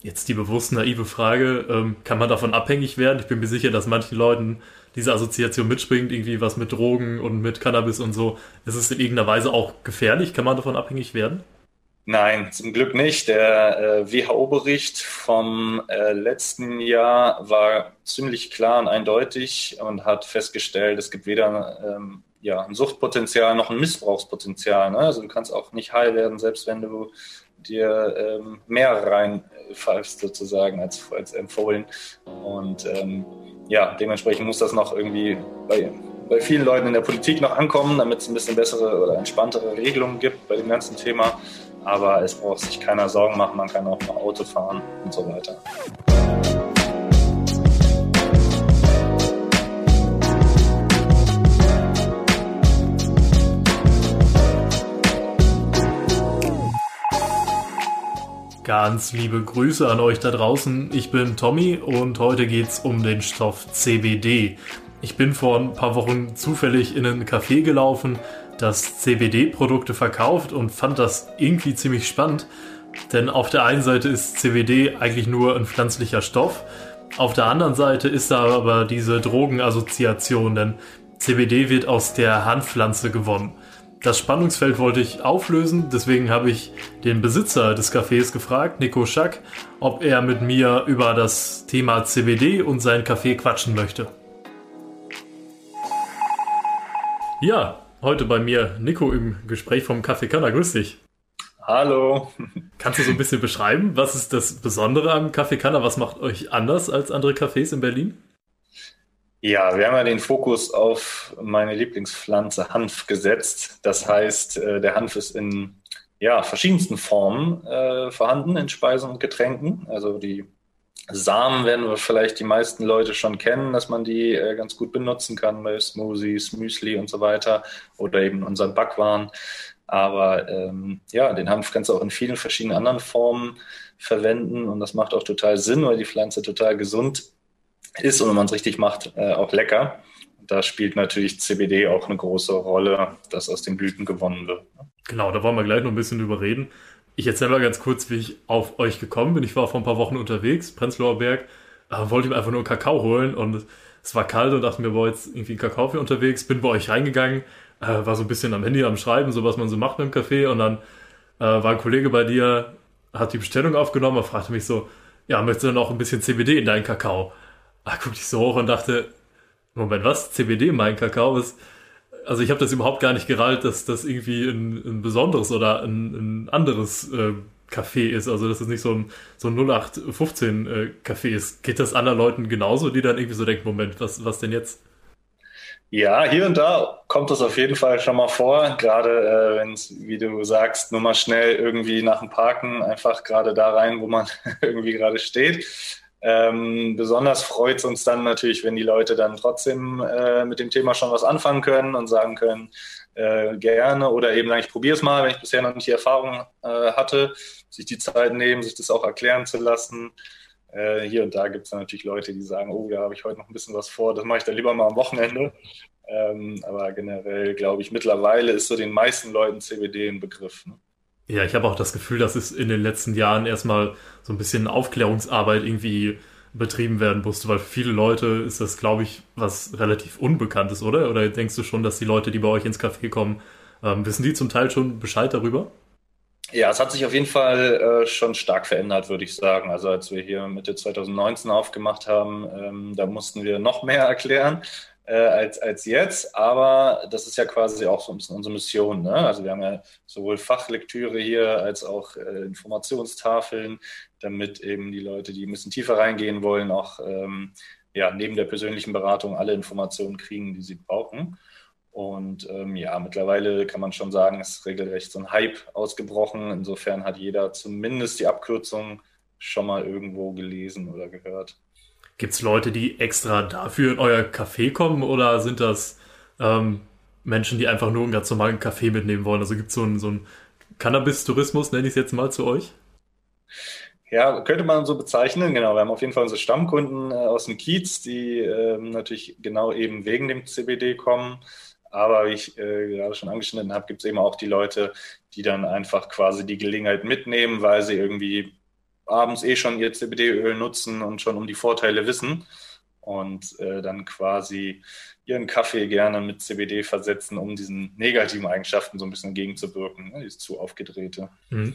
Jetzt die bewusst naive Frage, ähm, kann man davon abhängig werden? Ich bin mir sicher, dass manchen Leuten diese Assoziation mitspringt, irgendwie was mit Drogen und mit Cannabis und so. Ist es in irgendeiner Weise auch gefährlich? Kann man davon abhängig werden? Nein, zum Glück nicht. Der äh, WHO-Bericht vom äh, letzten Jahr war ziemlich klar und eindeutig und hat festgestellt, es gibt weder ähm, ja, ein Suchtpotenzial noch ein Missbrauchspotenzial. Ne? Also du kannst auch nicht heil werden, selbst wenn du dir ähm, mehr reinpfeifst sozusagen als, als empfohlen. Und ähm, ja, dementsprechend muss das noch irgendwie bei, bei vielen Leuten in der Politik noch ankommen, damit es ein bisschen bessere oder entspanntere Regelungen gibt bei dem ganzen Thema. Aber es braucht sich keiner Sorgen machen, man kann auch noch Auto fahren und so weiter. Ganz liebe Grüße an euch da draußen. Ich bin Tommy und heute geht's um den Stoff CBD. Ich bin vor ein paar Wochen zufällig in ein Café gelaufen, das CBD-Produkte verkauft und fand das irgendwie ziemlich spannend. Denn auf der einen Seite ist CBD eigentlich nur ein pflanzlicher Stoff, auf der anderen Seite ist da aber diese Drogenassoziation, denn CBD wird aus der Handpflanze gewonnen. Das Spannungsfeld wollte ich auflösen, deswegen habe ich den Besitzer des Cafés gefragt, Nico Schack, ob er mit mir über das Thema CBD und sein Café quatschen möchte. Ja, heute bei mir Nico im Gespräch vom Café Kanner. Grüß dich. Hallo. Kannst du so ein bisschen beschreiben, was ist das Besondere am Café Kanner? Was macht euch anders als andere Cafés in Berlin? Ja, wir haben ja den Fokus auf meine Lieblingspflanze Hanf gesetzt. Das heißt, äh, der Hanf ist in ja, verschiedensten Formen äh, vorhanden in Speisen und Getränken. Also die Samen werden wir vielleicht die meisten Leute schon kennen, dass man die äh, ganz gut benutzen kann bei Smoothies, Müsli und so weiter oder eben unseren Backwaren. Aber ähm, ja, den Hanf kannst du auch in vielen verschiedenen anderen Formen verwenden und das macht auch total Sinn, weil die Pflanze total gesund ist und wenn man es richtig macht, äh, auch lecker. Da spielt natürlich CBD auch eine große Rolle, dass aus den Blüten gewonnen wird. Genau, da wollen wir gleich noch ein bisschen drüber reden. Ich erzähle mal ganz kurz, wie ich auf euch gekommen bin. Ich war vor ein paar Wochen unterwegs, Prenzlauer Berg, äh, wollte ihm einfach nur Kakao holen und es war kalt und dachte mir, boah, jetzt irgendwie ein Kakao für unterwegs. Bin bei euch reingegangen, äh, war so ein bisschen am Handy am Schreiben, so was man so macht im Café und dann äh, war ein Kollege bei dir, hat die Bestellung aufgenommen und fragte mich so, ja, möchtest du dann auch ein bisschen CBD in deinen Kakao? Ah, guckte ich so hoch und dachte, Moment, was? CBD mein Kakao ist. Also ich habe das überhaupt gar nicht gerallt, dass das irgendwie ein, ein besonderes oder ein, ein anderes äh, Café ist. Also dass es nicht so ein, so ein 0815 äh, Café ist. Geht das anderen Leuten genauso, die dann irgendwie so denken, Moment, was, was denn jetzt? Ja, hier und da kommt es auf jeden Fall schon mal vor, gerade äh, wenn es, wie du sagst, nur mal schnell irgendwie nach dem Parken einfach gerade da rein, wo man irgendwie gerade steht. Ähm, besonders freut es uns dann natürlich, wenn die Leute dann trotzdem äh, mit dem Thema schon was anfangen können und sagen können, äh, gerne oder eben ich probiere es mal, wenn ich bisher noch nicht die Erfahrung äh, hatte, sich die Zeit nehmen, sich das auch erklären zu lassen. Äh, hier und da gibt es natürlich Leute, die sagen, oh, ja, habe ich heute noch ein bisschen was vor, das mache ich dann lieber mal am Wochenende. Ähm, aber generell glaube ich, mittlerweile ist so den meisten Leuten CBD ein Begriff. Ne? Ja, ich habe auch das Gefühl, dass es in den letzten Jahren erstmal so ein bisschen Aufklärungsarbeit irgendwie betrieben werden musste, weil für viele Leute ist das, glaube ich, was relativ Unbekanntes, oder? Oder denkst du schon, dass die Leute, die bei euch ins Café kommen, ähm, wissen die zum Teil schon Bescheid darüber? Ja, es hat sich auf jeden Fall äh, schon stark verändert, würde ich sagen. Also als wir hier Mitte 2019 aufgemacht haben, ähm, da mussten wir noch mehr erklären äh, als, als jetzt. Aber das ist ja quasi auch so ein bisschen unsere Mission. Ne? Also wir haben ja sowohl Fachlektüre hier als auch äh, Informationstafeln, damit eben die Leute, die ein bisschen tiefer reingehen wollen, auch ähm, ja, neben der persönlichen Beratung alle Informationen kriegen, die sie brauchen. Und ähm, ja, mittlerweile kann man schon sagen, ist regelrecht so ein Hype ausgebrochen. Insofern hat jeder zumindest die Abkürzung schon mal irgendwo gelesen oder gehört. Gibt es Leute, die extra dafür in euer Café kommen oder sind das ähm, Menschen, die einfach nur einen ganz normalen Kaffee mitnehmen wollen? Also gibt es so einen, so einen Cannabis-Tourismus, nenne ich es jetzt mal zu euch? Ja, könnte man so bezeichnen. Genau, wir haben auf jeden Fall unsere Stammkunden äh, aus dem Kiez, die ähm, natürlich genau eben wegen dem CBD kommen. Aber wie ich äh, gerade schon angeschnitten habe, gibt es eben auch die Leute, die dann einfach quasi die Gelegenheit mitnehmen, weil sie irgendwie abends eh schon ihr CBD-Öl nutzen und schon um die Vorteile wissen und äh, dann quasi ihren Kaffee gerne mit CBD versetzen, um diesen negativen Eigenschaften so ein bisschen entgegenzuwirken, ne, dieses zu aufgedrehte. Mhm.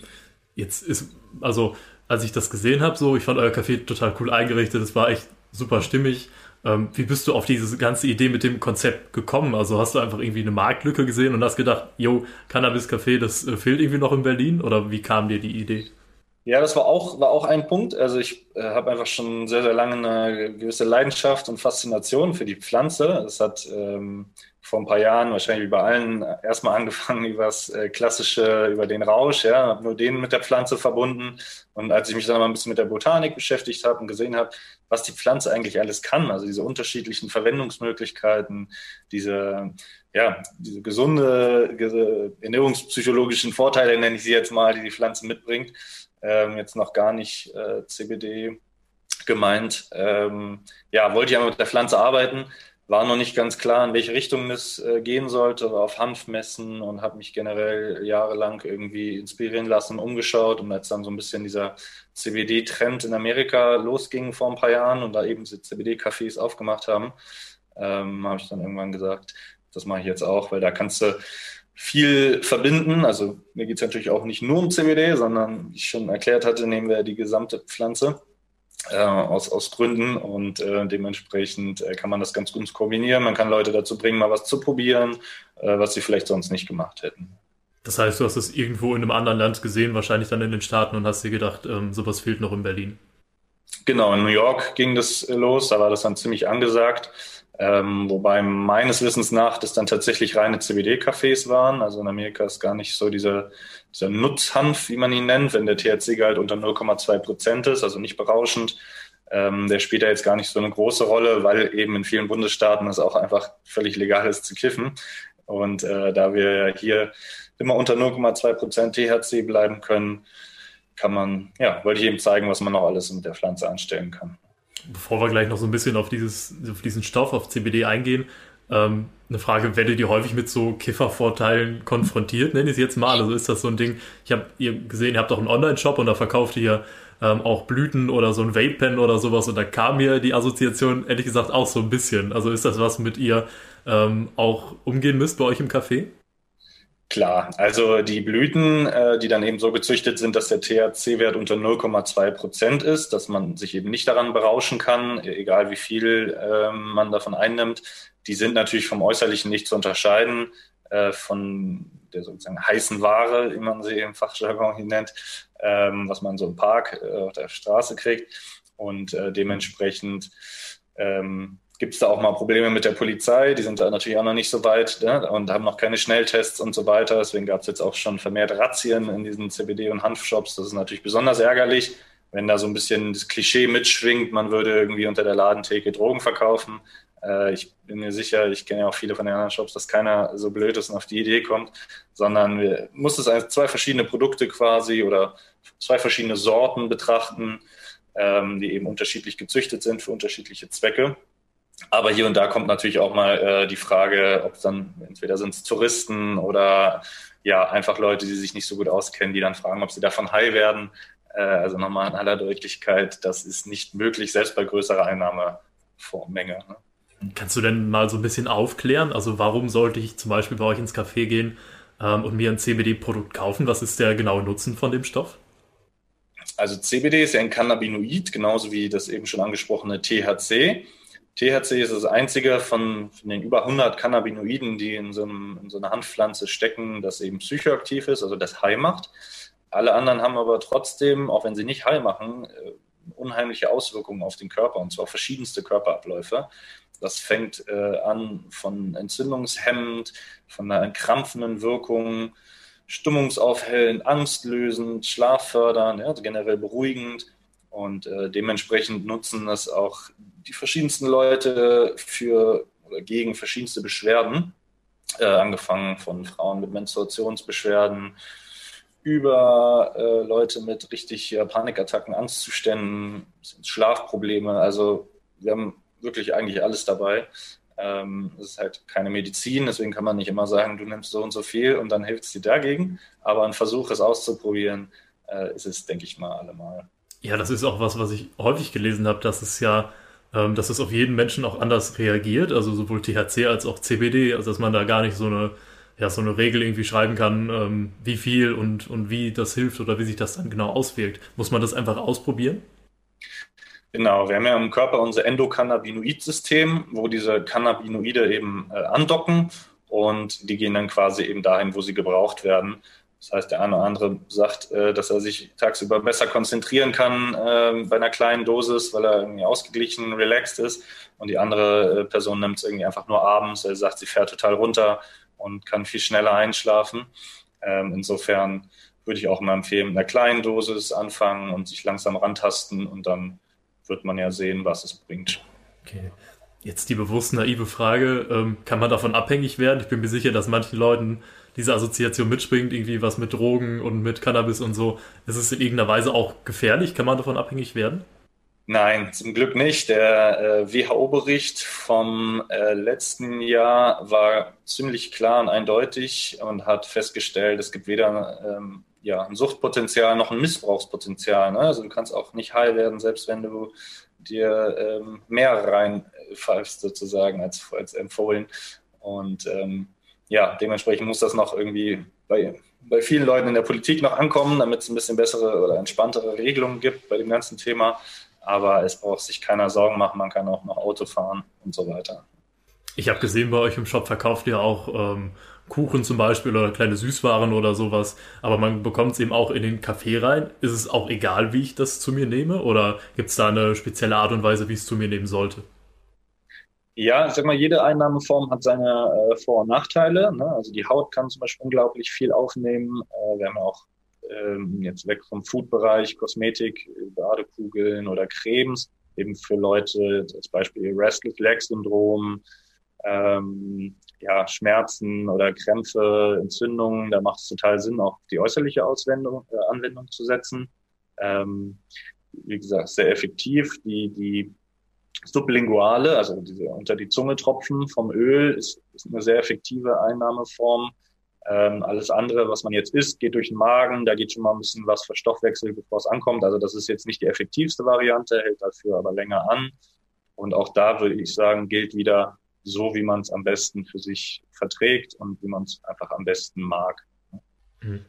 Jetzt ist, also als ich das gesehen habe, so, ich fand euer Kaffee total cool eingerichtet, es war echt super stimmig. Ähm, wie bist du auf diese ganze Idee mit dem Konzept gekommen? Also hast du einfach irgendwie eine Marktlücke gesehen und hast gedacht, yo, Cannabis-Café, das äh, fehlt irgendwie noch in Berlin? Oder wie kam dir die Idee? Ja, das war auch, war auch ein Punkt. Also ich äh, habe einfach schon sehr, sehr lange eine gewisse Leidenschaft und Faszination für die Pflanze. Es hat ähm, vor ein paar Jahren wahrscheinlich wie bei allen erstmal angefangen über das äh, klassische, über den Rausch, ja, habe nur den mit der Pflanze verbunden. Und als ich mich dann mal ein bisschen mit der Botanik beschäftigt habe und gesehen habe, was die Pflanze eigentlich alles kann, also diese unterschiedlichen Verwendungsmöglichkeiten, diese ja, diese gesunde, ernährungspsychologischen Vorteile, nenne ich sie jetzt mal, die die Pflanze mitbringt, ähm, jetzt noch gar nicht äh, CBD gemeint. Ähm, ja, wollte ich einmal mit der Pflanze arbeiten, war noch nicht ganz klar, in welche Richtung es äh, gehen sollte, war auf Hanfmessen und habe mich generell jahrelang irgendwie inspirieren lassen, umgeschaut. Und als dann so ein bisschen dieser CBD-Trend in Amerika losging vor ein paar Jahren und da eben diese CBD-Cafés aufgemacht haben, ähm, habe ich dann irgendwann gesagt, das mache ich jetzt auch, weil da kannst du viel verbinden. Also mir geht es natürlich auch nicht nur um CBD, sondern wie ich schon erklärt hatte, nehmen wir die gesamte Pflanze äh, aus, aus Gründen und äh, dementsprechend äh, kann man das ganz gut kombinieren. Man kann Leute dazu bringen, mal was zu probieren, äh, was sie vielleicht sonst nicht gemacht hätten. Das heißt, du hast es irgendwo in einem anderen Land gesehen, wahrscheinlich dann in den Staaten und hast dir gedacht, ähm, sowas fehlt noch in Berlin. Genau, in New York ging das los, da war das dann ziemlich angesagt. Ähm, wobei meines Wissens nach das dann tatsächlich reine CBD-Cafés waren. Also in Amerika ist gar nicht so dieser, dieser Nutzhanf, wie man ihn nennt, wenn der THC-Gehalt unter 0,2 Prozent ist, also nicht berauschend. Ähm, der spielt da jetzt gar nicht so eine große Rolle, weil eben in vielen Bundesstaaten es auch einfach völlig legal ist zu kiffen. Und äh, da wir hier immer unter 0,2 Prozent THC bleiben können, kann man, ja, wollte ich eben zeigen, was man noch alles mit der Pflanze anstellen kann bevor wir gleich noch so ein bisschen auf, dieses, auf diesen Stoff, auf CBD eingehen, ähm, eine Frage, werdet ihr häufig mit so Kiffervorteilen konfrontiert, nenne ich es jetzt mal. Also ist das so ein Ding, ich habe ihr gesehen, ihr habt auch einen Online-Shop und da verkauft ihr ähm, auch Blüten oder so ein Vape-Pen oder sowas und da kam mir die Assoziation ehrlich gesagt auch so ein bisschen. Also ist das was, mit ihr ähm, auch umgehen müsst bei euch im Café? Klar, also die Blüten, äh, die dann eben so gezüchtet sind, dass der THC-Wert unter 0,2 Prozent ist, dass man sich eben nicht daran berauschen kann, egal wie viel äh, man davon einnimmt, die sind natürlich vom Äußerlichen nicht zu unterscheiden äh, von der sozusagen heißen Ware, wie man sie im Fachjargon nennt, ähm, was man so im Park äh, auf der Straße kriegt. Und äh, dementsprechend ähm, gibt es da auch mal Probleme mit der Polizei. Die sind da natürlich auch noch nicht so weit ne? und haben noch keine Schnelltests und so weiter. Deswegen gab es jetzt auch schon vermehrt Razzien in diesen CBD- und Hanfshops. Das ist natürlich besonders ärgerlich, wenn da so ein bisschen das Klischee mitschwingt, man würde irgendwie unter der Ladentheke Drogen verkaufen. Äh, ich bin mir sicher, ich kenne ja auch viele von den anderen Shops, dass keiner so blöd ist und auf die Idee kommt, sondern wir muss es als zwei verschiedene Produkte quasi oder zwei verschiedene Sorten betrachten, ähm, die eben unterschiedlich gezüchtet sind für unterschiedliche Zwecke. Aber hier und da kommt natürlich auch mal äh, die Frage, ob es dann entweder sind es Touristen oder ja einfach Leute, die sich nicht so gut auskennen, die dann fragen, ob sie davon high werden. Äh, also nochmal in aller Deutlichkeit, das ist nicht möglich, selbst bei größerer Einnahmemenge. Ne? Kannst du denn mal so ein bisschen aufklären? Also warum sollte ich zum Beispiel bei euch ins Café gehen ähm, und mir ein CBD-Produkt kaufen? Was ist der genaue Nutzen von dem Stoff? Also CBD ist ja ein Cannabinoid, genauso wie das eben schon angesprochene THC. THC ist das einzige von, von, den über 100 Cannabinoiden, die in so, einem, in so, einer Handpflanze stecken, das eben psychoaktiv ist, also das High macht. Alle anderen haben aber trotzdem, auch wenn sie nicht High machen, äh, unheimliche Auswirkungen auf den Körper und zwar verschiedenste Körperabläufe. Das fängt äh, an von entzündungshemmend, von einer entkrampfenden Wirkung, stimmungsaufhellend, angstlösend, schlaffördernd, ja, also generell beruhigend und äh, dementsprechend nutzen das auch die verschiedensten Leute für oder gegen verschiedenste Beschwerden, äh, angefangen von Frauen mit Menstruationsbeschwerden über äh, Leute mit richtig äh, Panikattacken, Angstzuständen, Schlafprobleme. Also wir haben wirklich eigentlich alles dabei. Ähm, es ist halt keine Medizin, deswegen kann man nicht immer sagen, du nimmst so und so viel und dann hilft es dir dagegen. Aber ein Versuch, es auszuprobieren, äh, ist es, denke ich mal, allemal. Ja, das ist auch was, was ich häufig gelesen habe, dass es ja, ähm, dass es auf jeden Menschen auch anders reagiert, also sowohl THC als auch CBD, also dass man da gar nicht so eine, ja, so eine Regel irgendwie schreiben kann, ähm, wie viel und, und wie das hilft oder wie sich das dann genau auswirkt. Muss man das einfach ausprobieren? Genau, wir haben ja im Körper unser Endokannabinoid-System, wo diese Cannabinoide eben äh, andocken und die gehen dann quasi eben dahin, wo sie gebraucht werden. Das heißt, der eine oder andere sagt, äh, dass er sich tagsüber besser konzentrieren kann äh, bei einer kleinen Dosis, weil er irgendwie ausgeglichen, relaxed ist. Und die andere äh, Person nimmt es irgendwie einfach nur abends. Er sagt, sie fährt total runter und kann viel schneller einschlafen. Ähm, insofern würde ich auch immer empfehlen, mit einer kleinen Dosis anfangen und sich langsam rantasten und dann wird man ja sehen, was es bringt. Okay. Jetzt die bewusst naive Frage, ähm, kann man davon abhängig werden? Ich bin mir sicher, dass manchen Leuten diese Assoziation mitspringt, irgendwie was mit Drogen und mit Cannabis und so. Ist es in irgendeiner Weise auch gefährlich? Kann man davon abhängig werden? Nein, zum Glück nicht. Der äh, WHO-Bericht vom äh, letzten Jahr war ziemlich klar und eindeutig und hat festgestellt, es gibt weder ähm, ja, ein Suchtpotenzial noch ein Missbrauchspotenzial. Ne? Also du kannst auch nicht heil werden, selbst wenn du dir ähm, mehr reinpfeifst sozusagen als, als empfohlen. Und ähm, ja, dementsprechend muss das noch irgendwie bei, bei vielen Leuten in der Politik noch ankommen, damit es ein bisschen bessere oder entspanntere Regelungen gibt bei dem ganzen Thema. Aber es braucht sich keiner Sorgen machen, man kann auch noch Auto fahren und so weiter. Ich habe gesehen, bei euch im Shop verkauft ihr auch ähm, Kuchen zum Beispiel oder kleine Süßwaren oder sowas. Aber man bekommt es eben auch in den Kaffee rein. Ist es auch egal, wie ich das zu mir nehme? Oder gibt es da eine spezielle Art und Weise, wie ich es zu mir nehmen sollte? Ja, ich sag mal, jede Einnahmeform hat seine äh, Vor- und Nachteile. Ne? Also die Haut kann zum Beispiel unglaublich viel aufnehmen. Äh, wir haben auch ähm, jetzt weg vom Food-Bereich, Kosmetik, Badekugeln oder Cremes, eben für Leute, als Beispiel Restless Leg Syndrom, ähm, ja, Schmerzen oder Krämpfe, Entzündungen, da macht es total Sinn, auch die äußerliche Auswendung, äh, Anwendung zu setzen. Ähm, wie gesagt, sehr effektiv. Die, die sublinguale, also diese unter die Zunge tropfen vom Öl, ist, ist eine sehr effektive Einnahmeform. Ähm, alles andere, was man jetzt isst, geht durch den Magen. Da geht schon mal ein bisschen was für Stoffwechsel, bevor es ankommt. Also das ist jetzt nicht die effektivste Variante, hält dafür aber länger an. Und auch da würde ich sagen, gilt wieder so, wie man es am besten für sich verträgt und wie man es einfach am besten mag. Mhm.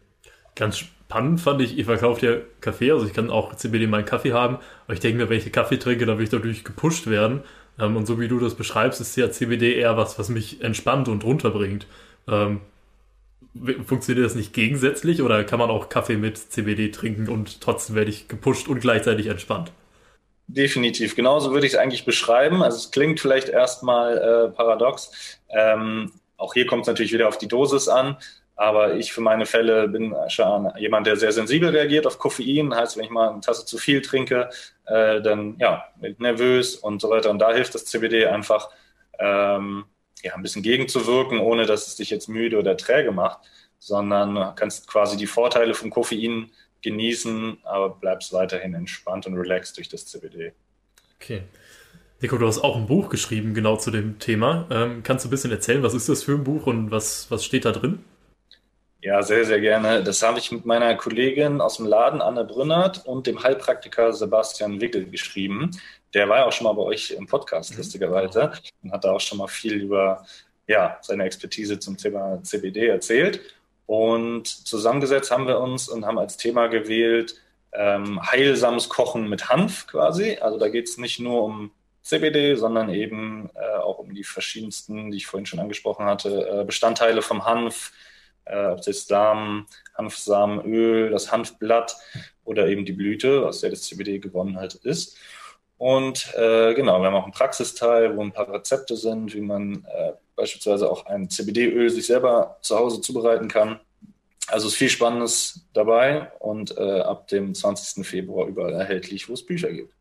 Ganz spannend fand ich, ihr verkauft ja Kaffee, also ich kann auch CBD in meinen Kaffee haben, aber ich denke mir, wenn ich Kaffee trinke, dann will ich dadurch gepusht werden. Ähm, und so wie du das beschreibst, ist ja CBD eher was, was mich entspannt und runterbringt. Ähm, funktioniert das nicht gegensätzlich oder kann man auch Kaffee mit CBD trinken und trotzdem werde ich gepusht und gleichzeitig entspannt? Definitiv, genauso würde ich es eigentlich beschreiben. Also es klingt vielleicht erstmal äh, paradox. Ähm, auch hier kommt es natürlich wieder auf die Dosis an. Aber ich für meine Fälle bin schon jemand, der sehr sensibel reagiert auf Koffein. Heißt, wenn ich mal eine Tasse zu viel trinke, äh, dann ja, nervös und so weiter. Und da hilft das CBD einfach, ähm, ja, ein bisschen gegenzuwirken, ohne dass es dich jetzt müde oder träge macht, sondern kannst quasi die Vorteile vom Koffein genießen, aber bleibst weiterhin entspannt und relaxed durch das CBD. Okay. Nico, du hast auch ein Buch geschrieben, genau zu dem Thema. Ähm, kannst du ein bisschen erzählen, was ist das für ein Buch und was, was steht da drin? Ja, sehr, sehr gerne. Das habe ich mit meiner Kollegin aus dem Laden, Anne Brünnert, und dem Heilpraktiker Sebastian Wickel geschrieben. Der war ja auch schon mal bei euch im Podcast, mhm. lustigerweise, und hat da auch schon mal viel über ja, seine Expertise zum Thema CBD erzählt. Und zusammengesetzt haben wir uns und haben als Thema gewählt ähm, heilsames Kochen mit Hanf quasi. Also da geht es nicht nur um CBD, sondern eben äh, auch um die verschiedensten, die ich vorhin schon angesprochen hatte, äh, Bestandteile vom Hanf, äh, ob das Samen, Hanfsamenöl, das Hanfblatt oder eben die Blüte, aus der das CBD gewonnen halt ist. Und äh, genau, wir haben auch einen Praxisteil, wo ein paar Rezepte sind, wie man äh, beispielsweise auch ein CBD-Öl sich selber zu Hause zubereiten kann. Also ist viel Spannendes dabei und äh, ab dem 20. Februar überall erhältlich, wo es Bücher gibt.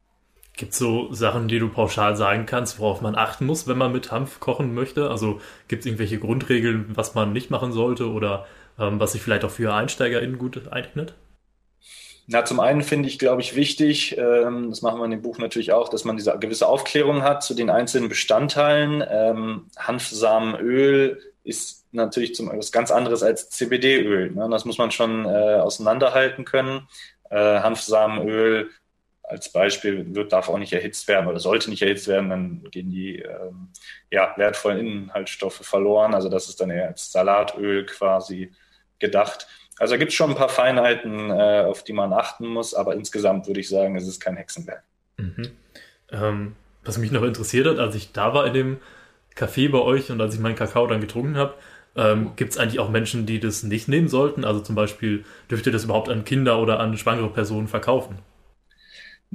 Gibt es so Sachen, die du pauschal sagen kannst, worauf man achten muss, wenn man mit Hanf kochen möchte? Also gibt es irgendwelche Grundregeln, was man nicht machen sollte oder ähm, was sich vielleicht auch für EinsteigerInnen gut eignet? Na, zum einen finde ich, glaube ich, wichtig, ähm, das machen wir in dem Buch natürlich auch, dass man diese gewisse Aufklärung hat zu den einzelnen Bestandteilen. Ähm, Hanfsamenöl ist natürlich zum, was ganz anderes als CBD-Öl. Ne? Das muss man schon äh, auseinanderhalten können. Äh, Hanfsamenöl als Beispiel wird, darf auch nicht erhitzt werden oder sollte nicht erhitzt werden, dann gehen die ähm, ja, wertvollen Inhaltsstoffe verloren. Also das ist dann eher als Salatöl quasi gedacht. Also da gibt es schon ein paar Feinheiten, äh, auf die man achten muss, aber insgesamt würde ich sagen, es ist kein Hexenwerk. Mhm. Ähm, was mich noch interessiert hat, als ich da war in dem Café bei euch und als ich meinen Kakao dann getrunken habe, ähm, Gibt es eigentlich auch Menschen, die das nicht nehmen sollten? Also zum Beispiel, dürft ihr das überhaupt an Kinder oder an schwangere Personen verkaufen?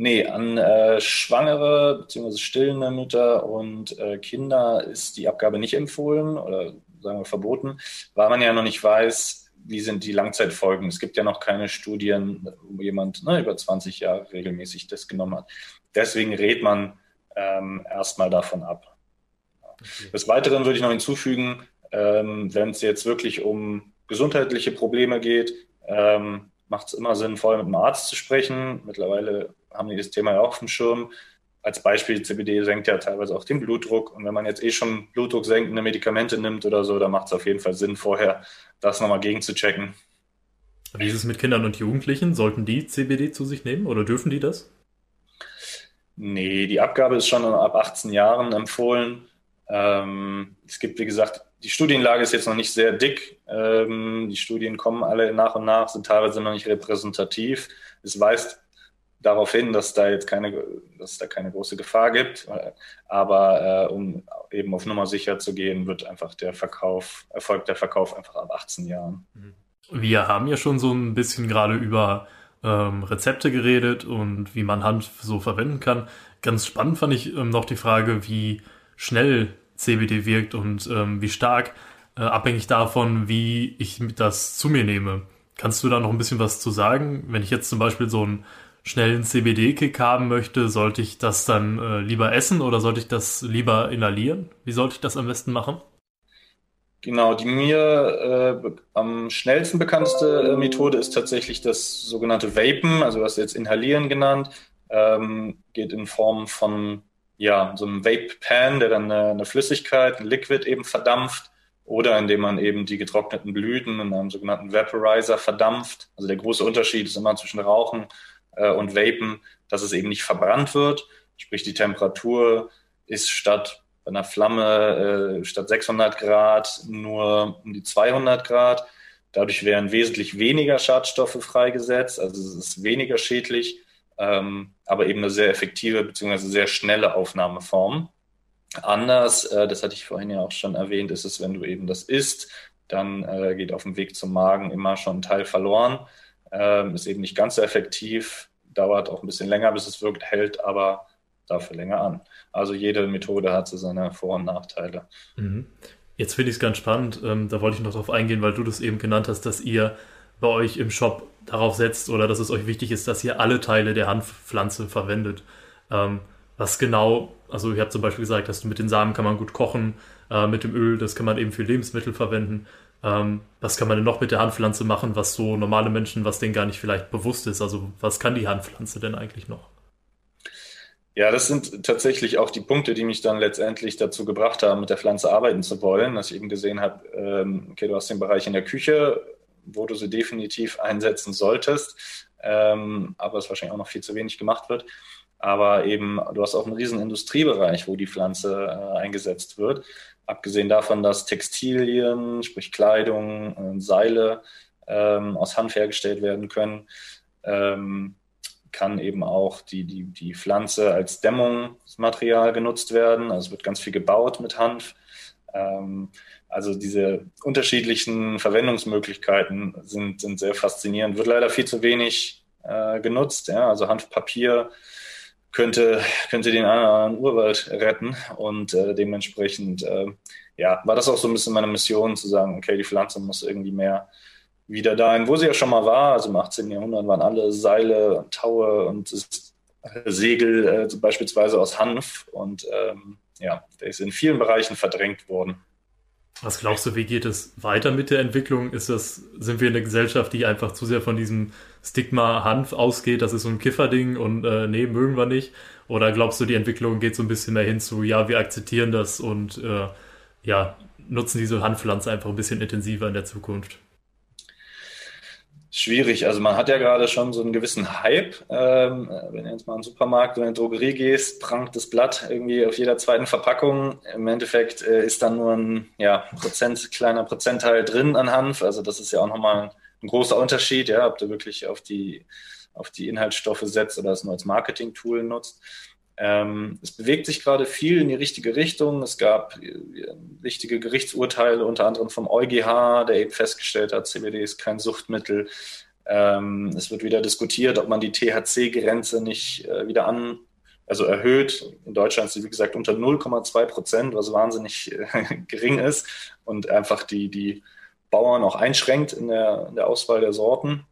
Nee, an äh, schwangere bzw. stillende Mütter und äh, Kinder ist die Abgabe nicht empfohlen oder sagen wir verboten, weil man ja noch nicht weiß, wie sind die Langzeitfolgen. Es gibt ja noch keine Studien, wo jemand ne, über 20 Jahre regelmäßig das genommen hat. Deswegen rät man ähm, erstmal davon ab. Okay. Des Weiteren würde ich noch hinzufügen, ähm, wenn es jetzt wirklich um gesundheitliche Probleme geht, ähm, macht es immer Sinn, vorher mit einem Arzt zu sprechen. Mittlerweile haben die das Thema ja auch auf dem Schirm. Als Beispiel, CBD senkt ja teilweise auch den Blutdruck. Und wenn man jetzt eh schon Blutdruck senkende Medikamente nimmt oder so, dann macht es auf jeden Fall Sinn, vorher das nochmal gegen zu checken. Wie ist es mit Kindern und Jugendlichen? Sollten die CBD zu sich nehmen oder dürfen die das? Nee, die Abgabe ist schon ab 18 Jahren empfohlen. Ähm, es gibt, wie gesagt, die Studienlage ist jetzt noch nicht sehr dick. Ähm, die Studien kommen alle nach und nach, sind teilweise noch nicht repräsentativ. Es weist darauf hin, dass da jetzt keine, dass da keine große Gefahr gibt. Aber äh, um eben auf Nummer sicher zu gehen, wird einfach der Verkauf, erfolgt der Verkauf einfach ab 18 Jahren. Mhm. Wir haben ja schon so ein bisschen gerade über ähm, Rezepte geredet und wie man Hanf so verwenden kann. Ganz spannend fand ich ähm, noch die Frage, wie schnell CBD wirkt und ähm, wie stark, äh, abhängig davon, wie ich das zu mir nehme. Kannst du da noch ein bisschen was zu sagen? Wenn ich jetzt zum Beispiel so einen schnellen CBD-Kick haben möchte, sollte ich das dann äh, lieber essen oder sollte ich das lieber inhalieren? Wie sollte ich das am besten machen? Genau, die mir äh, am schnellsten bekannteste äh, Methode ist tatsächlich das sogenannte Vapen, also was jetzt Inhalieren genannt, ähm, geht in Form von ja, so einem Vape-Pan, der dann eine, eine, Flüssigkeit, ein Liquid eben verdampft oder indem man eben die getrockneten Blüten in einem sogenannten Vaporizer verdampft. Also der große Unterschied ist immer zwischen Rauchen äh, und Vapen, dass es eben nicht verbrannt wird. Sprich, die Temperatur ist statt bei einer Flamme äh, statt 600 Grad nur um die 200 Grad. Dadurch werden wesentlich weniger Schadstoffe freigesetzt, also es ist weniger schädlich ähm, aber eben eine sehr effektive bzw. sehr schnelle Aufnahmeform. Anders, äh, das hatte ich vorhin ja auch schon erwähnt, ist es, wenn du eben das isst, dann äh, geht auf dem Weg zum Magen immer schon ein Teil verloren. Ähm, ist eben nicht ganz so effektiv, dauert auch ein bisschen länger, bis es wirkt, hält aber dafür länger an. Also jede Methode hat so seine Vor- und Nachteile. Mhm. Jetzt finde ich es ganz spannend, ähm, da wollte ich noch darauf eingehen, weil du das eben genannt hast, dass ihr bei euch im Shop darauf setzt oder dass es euch wichtig ist, dass ihr alle Teile der Hanfpflanze verwendet. Ähm, was genau, also ich habe zum Beispiel gesagt, dass du mit den Samen kann man gut kochen, äh, mit dem Öl, das kann man eben für Lebensmittel verwenden. Ähm, was kann man denn noch mit der Hanfpflanze machen, was so normale Menschen, was denen gar nicht vielleicht bewusst ist? Also was kann die Hanfpflanze denn eigentlich noch? Ja, das sind tatsächlich auch die Punkte, die mich dann letztendlich dazu gebracht haben, mit der Pflanze arbeiten zu wollen, dass ich eben gesehen habe, ähm, okay, du hast den Bereich in der Küche, wo du sie definitiv einsetzen solltest, ähm, aber es wahrscheinlich auch noch viel zu wenig gemacht wird. Aber eben, du hast auch einen riesen Industriebereich, wo die Pflanze äh, eingesetzt wird. Abgesehen davon, dass Textilien, sprich Kleidung, äh, Seile ähm, aus Hanf hergestellt werden können, ähm, kann eben auch die, die, die Pflanze als Dämmungsmaterial genutzt werden. Also es wird ganz viel gebaut mit Hanf. Ähm, also diese unterschiedlichen Verwendungsmöglichkeiten sind, sind sehr faszinierend. Wird leider viel zu wenig äh, genutzt. Ja? Also Hanfpapier könnte, könnte den anderen Urwald retten und äh, dementsprechend äh, ja, war das auch so ein bisschen meine Mission zu sagen, okay, die Pflanze muss irgendwie mehr wieder dahin, wo sie ja schon mal war. Also im 18. Jahrhundert waren alle Seile, Taue und Segel äh, beispielsweise aus Hanf und ähm, ja, der ist in vielen Bereichen verdrängt worden. Was glaubst du, wie geht es weiter mit der Entwicklung? Ist das, sind wir eine Gesellschaft, die einfach zu sehr von diesem Stigma Hanf ausgeht, das ist so ein Kifferding und äh, nee, mögen wir nicht? Oder glaubst du, die Entwicklung geht so ein bisschen mehr hin zu, ja, wir akzeptieren das und äh, ja, nutzen diese Hanfpflanze einfach ein bisschen intensiver in der Zukunft? Schwierig. Also man hat ja gerade schon so einen gewissen Hype. Ähm, wenn du jetzt mal in den Supermarkt oder in die Drogerie gehst, prangt das Blatt irgendwie auf jeder zweiten Verpackung. Im Endeffekt äh, ist dann nur ein ja, Prozent, kleiner Prozentteil drin an Hanf. Also das ist ja auch nochmal ein großer Unterschied, ja, ob du wirklich auf die, auf die Inhaltsstoffe setzt oder es nur als Marketing-Tool nutzt. Ähm, es bewegt sich gerade viel in die richtige Richtung. Es gab äh, wichtige Gerichtsurteile, unter anderem vom EuGH, der eben festgestellt hat, CBD ist kein Suchtmittel. Ähm, es wird wieder diskutiert, ob man die THC-Grenze nicht äh, wieder an, also erhöht. In Deutschland ist sie, wie gesagt, unter 0,2 Prozent, was wahnsinnig äh, gering ist und einfach die, die Bauern auch einschränkt in der, in der Auswahl der Sorten.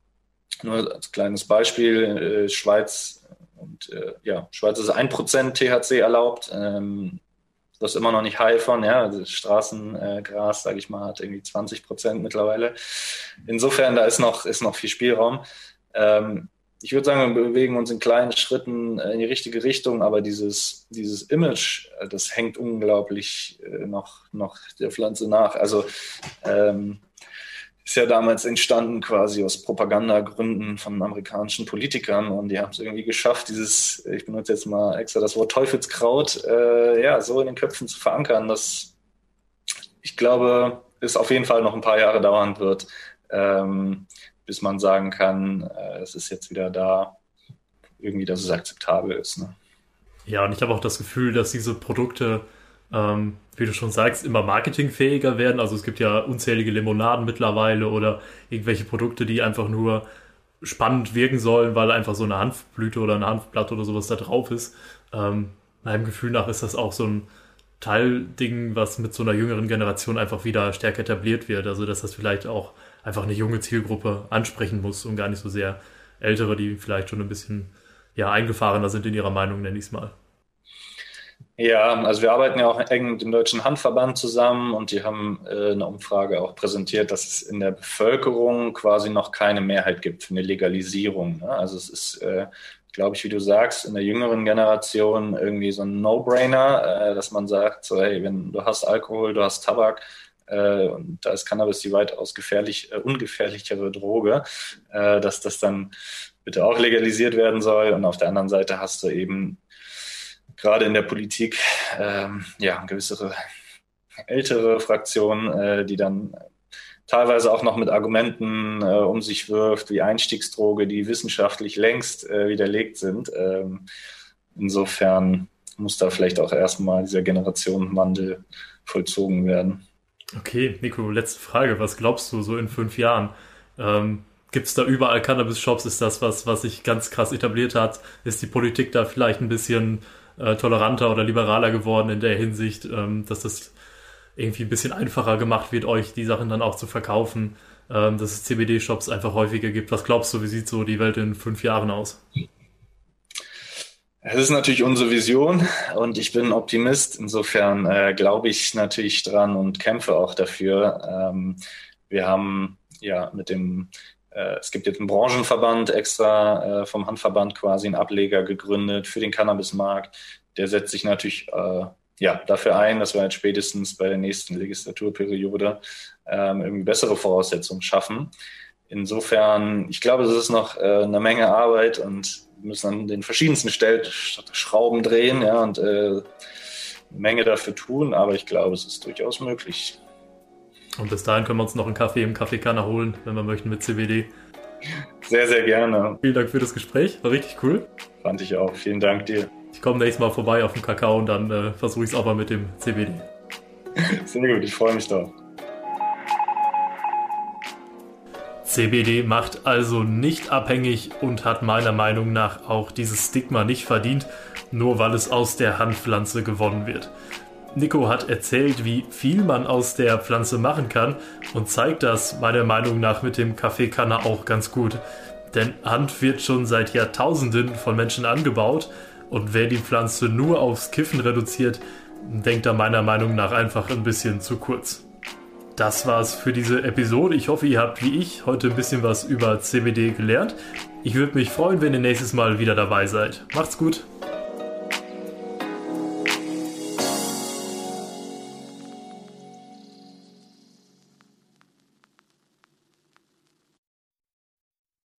Nur als kleines Beispiel, äh, Schweiz und äh, ja, Schweiz ist 1% THC erlaubt. Ähm, das ist immer noch nicht high von, ja, also Straßengras, äh, sage ich mal, hat irgendwie 20% mittlerweile. Insofern, da ist noch, ist noch viel Spielraum. Ähm, ich würde sagen, wir bewegen uns in kleinen Schritten in die richtige Richtung, aber dieses, dieses Image, äh, das hängt unglaublich äh, noch, noch der Pflanze nach. Also ähm, ist ja damals entstanden quasi aus Propagandagründen von amerikanischen Politikern und die haben es irgendwie geschafft, dieses, ich benutze jetzt mal extra das Wort Teufelskraut, äh, ja, so in den Köpfen zu verankern, dass ich glaube, es auf jeden Fall noch ein paar Jahre dauern wird, ähm, bis man sagen kann, äh, es ist jetzt wieder da, irgendwie, dass es akzeptabel ist. Ne? Ja, und ich habe auch das Gefühl, dass diese Produkte ähm, wie du schon sagst, immer marketingfähiger werden. Also es gibt ja unzählige Limonaden mittlerweile oder irgendwelche Produkte, die einfach nur spannend wirken sollen, weil einfach so eine Hanfblüte oder ein Hanfblatt oder sowas da drauf ist. Ähm, meinem Gefühl nach ist das auch so ein Teilding, was mit so einer jüngeren Generation einfach wieder stärker etabliert wird. Also dass das vielleicht auch einfach eine junge Zielgruppe ansprechen muss und gar nicht so sehr ältere, die vielleicht schon ein bisschen ja, eingefahrener sind in ihrer Meinung, nenne ich es mal. Ja, also wir arbeiten ja auch eng mit dem Deutschen Handverband zusammen und die haben äh, eine Umfrage auch präsentiert, dass es in der Bevölkerung quasi noch keine Mehrheit gibt für eine Legalisierung. Ne? Also es ist, äh, glaube ich, wie du sagst, in der jüngeren Generation irgendwie so ein No-Brainer, äh, dass man sagt, so hey, wenn du hast Alkohol, du hast Tabak, äh, und da ist Cannabis die weitaus gefährlich, äh, ungefährlichere Droge, äh, dass das dann bitte auch legalisiert werden soll. Und auf der anderen Seite hast du eben gerade in der Politik ähm, ja gewisse ältere Fraktionen, äh, die dann teilweise auch noch mit Argumenten äh, um sich wirft, wie Einstiegsdroge, die wissenschaftlich längst äh, widerlegt sind. Ähm, insofern muss da vielleicht auch erstmal dieser Generationenwandel vollzogen werden. Okay, Nico, letzte Frage. Was glaubst du so in fünf Jahren? Ähm, Gibt es da überall Cannabis-Shops? Ist das was, was sich ganz krass etabliert hat? Ist die Politik da vielleicht ein bisschen äh, toleranter oder liberaler geworden in der Hinsicht, ähm, dass das irgendwie ein bisschen einfacher gemacht wird, euch die Sachen dann auch zu verkaufen, ähm, dass es CBD-Shops einfach häufiger gibt. Was glaubst du, wie sieht so die Welt in fünf Jahren aus? Es ist natürlich unsere Vision und ich bin Optimist. Insofern äh, glaube ich natürlich dran und kämpfe auch dafür. Ähm, wir haben ja mit dem es gibt jetzt einen Branchenverband extra äh, vom Handverband quasi einen Ableger gegründet für den Cannabismarkt. Der setzt sich natürlich äh, ja, dafür ein, dass wir halt spätestens bei der nächsten Legislaturperiode ähm, irgendwie bessere Voraussetzungen schaffen. Insofern, ich glaube, es ist noch äh, eine Menge Arbeit und wir müssen an den verschiedensten Stellschrauben drehen ja, und äh, eine Menge dafür tun, aber ich glaube, es ist durchaus möglich. Und bis dahin können wir uns noch einen Kaffee im Kaffeekanner holen, wenn wir möchten, mit CBD. Sehr, sehr gerne. Vielen Dank für das Gespräch, war richtig cool. Fand ich auch. Vielen Dank dir. Ich komme nächstes Mal vorbei auf dem Kakao und dann äh, versuche ich es auch mal mit dem CBD. Sehr gut, ich freue mich drauf. CBD macht also nicht abhängig und hat meiner Meinung nach auch dieses Stigma nicht verdient, nur weil es aus der Handpflanze gewonnen wird. Nico hat erzählt, wie viel man aus der Pflanze machen kann und zeigt das meiner Meinung nach mit dem Kaffeekanner auch ganz gut. Denn Hand wird schon seit Jahrtausenden von Menschen angebaut und wer die Pflanze nur aufs Kiffen reduziert, denkt da meiner Meinung nach einfach ein bisschen zu kurz. Das war's für diese Episode. Ich hoffe, ihr habt wie ich heute ein bisschen was über CBD gelernt. Ich würde mich freuen, wenn ihr nächstes Mal wieder dabei seid. Macht's gut!